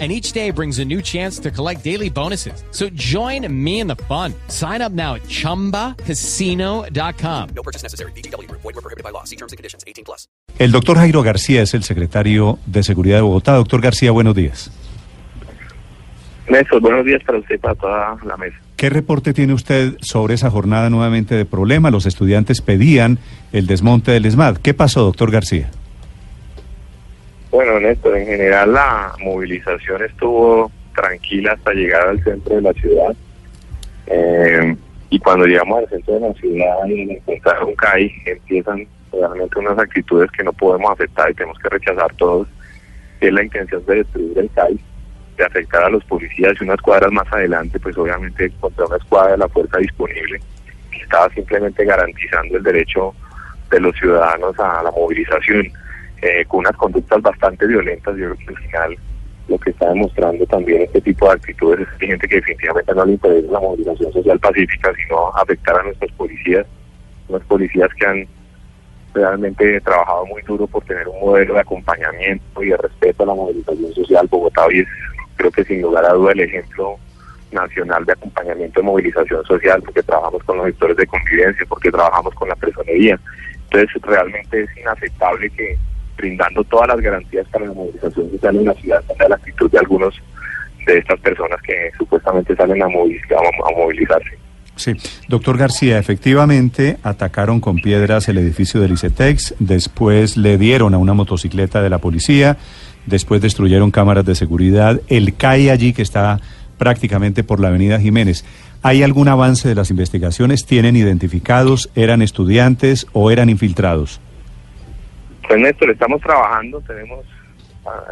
and each day brings a new chance to collect daily bonuses. So join me in the fun. Sign up now at ChumbaCasino.com. No purchase necessary. BGW. Void were prohibited by law. See terms and conditions. 18 plus. El doctor Jairo García es el secretario de Seguridad de Bogotá. Doctor García, buenos días. Néstor, buenos días para usted y para toda la mesa. ¿Qué reporte tiene usted sobre esa jornada nuevamente de problema? Los estudiantes pedían el desmonte del ESMAD. ¿Qué pasó, doctor García? Bueno, Néstor, en general la movilización estuvo tranquila hasta llegar al centro de la ciudad. Eh, y cuando llegamos al centro de la ciudad y encontrar un CAI, empiezan realmente unas actitudes que no podemos aceptar y tenemos que rechazar todos. Es la intención de destruir el CAI, de afectar a los policías y unas cuadras más adelante, pues obviamente contra una escuadra de la fuerza disponible, que estaba simplemente garantizando el derecho de los ciudadanos a la movilización eh, con unas conductas bastante violentas. Yo creo que al final lo que está demostrando también este tipo de actitudes es gente que definitivamente no le interesa la movilización social pacífica, sino afectar a nuestros policías, unos policías que han realmente trabajado muy duro por tener un modelo de acompañamiento y de respeto a la movilización social. Bogotá hoy es, creo que sin lugar a duda, el ejemplo nacional de acompañamiento de movilización social, porque trabajamos con los sectores de convivencia, porque trabajamos con la personería. Entonces, realmente es inaceptable que brindando todas las garantías para la movilización social en la ciudad, la actitud de algunos de estas personas que supuestamente salen a movilizarse. Sí, doctor García, efectivamente atacaron con piedras el edificio del ICETEX, después le dieron a una motocicleta de la policía, después destruyeron cámaras de seguridad, el CAI allí que está prácticamente por la avenida Jiménez. ¿Hay algún avance de las investigaciones? ¿Tienen identificados? ¿Eran estudiantes o eran infiltrados? Pues Néstor, estamos trabajando, tenemos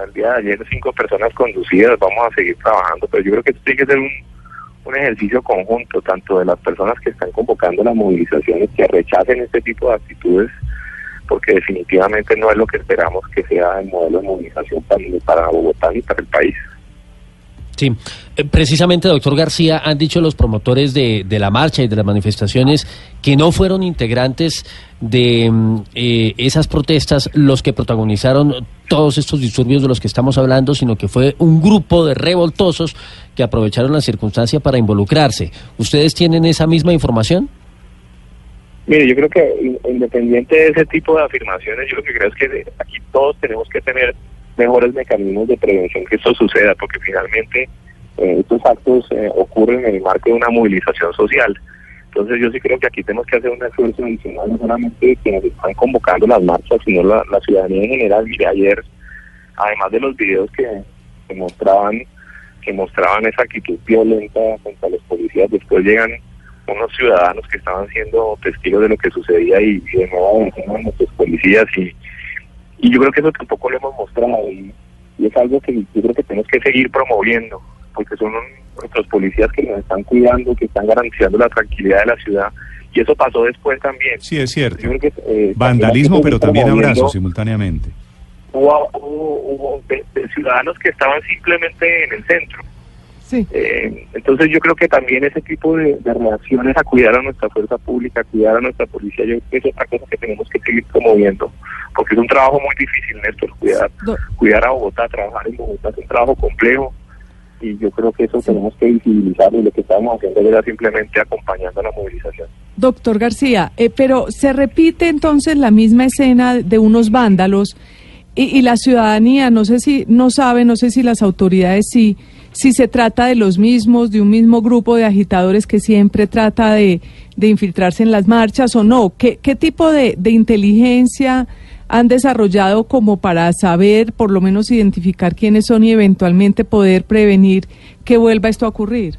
al día de ayer cinco personas conducidas, vamos a seguir trabajando, pero yo creo que esto tiene que ser un, un ejercicio conjunto, tanto de las personas que están convocando las movilizaciones, que rechacen este tipo de actitudes, porque definitivamente no es lo que esperamos que sea el modelo de movilización para, para Bogotá y para el país. Sí, eh, precisamente, doctor García, han dicho los promotores de, de, la marcha y de las manifestaciones que no fueron integrantes de mm, eh, esas protestas los que protagonizaron todos estos disturbios de los que estamos hablando, sino que fue un grupo de revoltosos que aprovecharon la circunstancia para involucrarse. ¿Ustedes tienen esa misma información? Mire, yo creo que independiente de ese tipo de afirmaciones, yo lo que creo es que aquí todos tenemos que tener mejores mecanismos de prevención que esto suceda, porque finalmente eh, estos actos eh, ocurren en el marco de una movilización social. Entonces yo sí creo que aquí tenemos que hacer un esfuerzo adicional, no solamente quienes están convocando las marchas, sino la, ciudadanía en general. Mire, ayer, además de los videos que, mostraban que mostraban esa actitud violenta contra los policías, después llegan unos ciudadanos que estaban siendo testigos de lo que sucedía y, de nuevo a nuestros policías y y yo creo que eso tampoco lo hemos mostrado y, es algo que yo creo que tenemos que seguir promoviendo, porque son nuestros policías que nos están cuidando, que están garantizando la tranquilidad de la ciudad. Y eso pasó después también. Sí, es cierto. Eh, Vandalismo, pero también abrazos simultáneamente. Hubo, hubo, ciudadanos que estaban simplemente en el centro eh, entonces yo creo que también ese tipo de, reacciones a cuidar a nuestra fuerza pública, a cuidar a nuestra policía, yo creo que es otra cosa que tenemos que seguir promoviendo, porque es un trabajo muy difícil, Néstor, cuidar, cuidar a Bogotá, trabajar en Bogotá es un trabajo complejo y yo creo que eso tenemos que visibilizarlo y lo que estamos haciendo era simplemente acompañando a la movilización. Doctor García, eh, pero se repite entonces la misma escena de unos vándalos y, y la ciudadanía, no sé si no sabe, no sé si las autoridades sí si se trata de los mismos, de un mismo grupo de agitadores que siempre trata de, infiltrarse en las marchas o no. ¿Qué, qué tipo de, de, inteligencia han desarrollado como para saber, por lo menos identificar quiénes son y eventualmente poder prevenir que vuelva esto a ocurrir?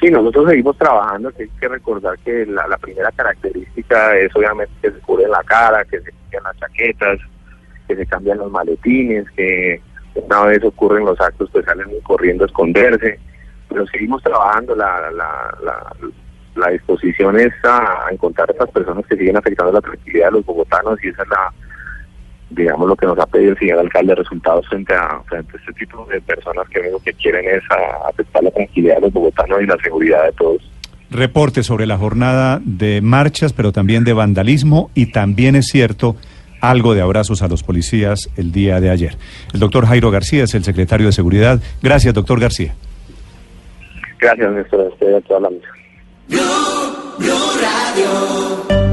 Sí, nosotros seguimos trabajando, hay que recordar que la, la primera característica es obviamente que se cubre la cara, que se cambian las chaquetas, que se cambian los maletines, que una vez ocurren los actos, pues salen corriendo a esconderse, pero seguimos trabajando la, la, la disposición es a, encontrar a estas personas que siguen afectando la tranquilidad de los bogotanos y esa es la, digamos, lo que nos ha pedido el señor alcalde, resultados frente a, frente a este tipo de personas que lo que quieren es afectar la tranquilidad de los bogotanos y la seguridad de todos. Reporte sobre la jornada de marchas, pero también de vandalismo y también es cierto algo de abrazos a los policías el día de ayer. El doctor Jairo García es el secretario de Seguridad. Gracias, doctor García. Gracias, Néstor. Estoy a toda la Radio.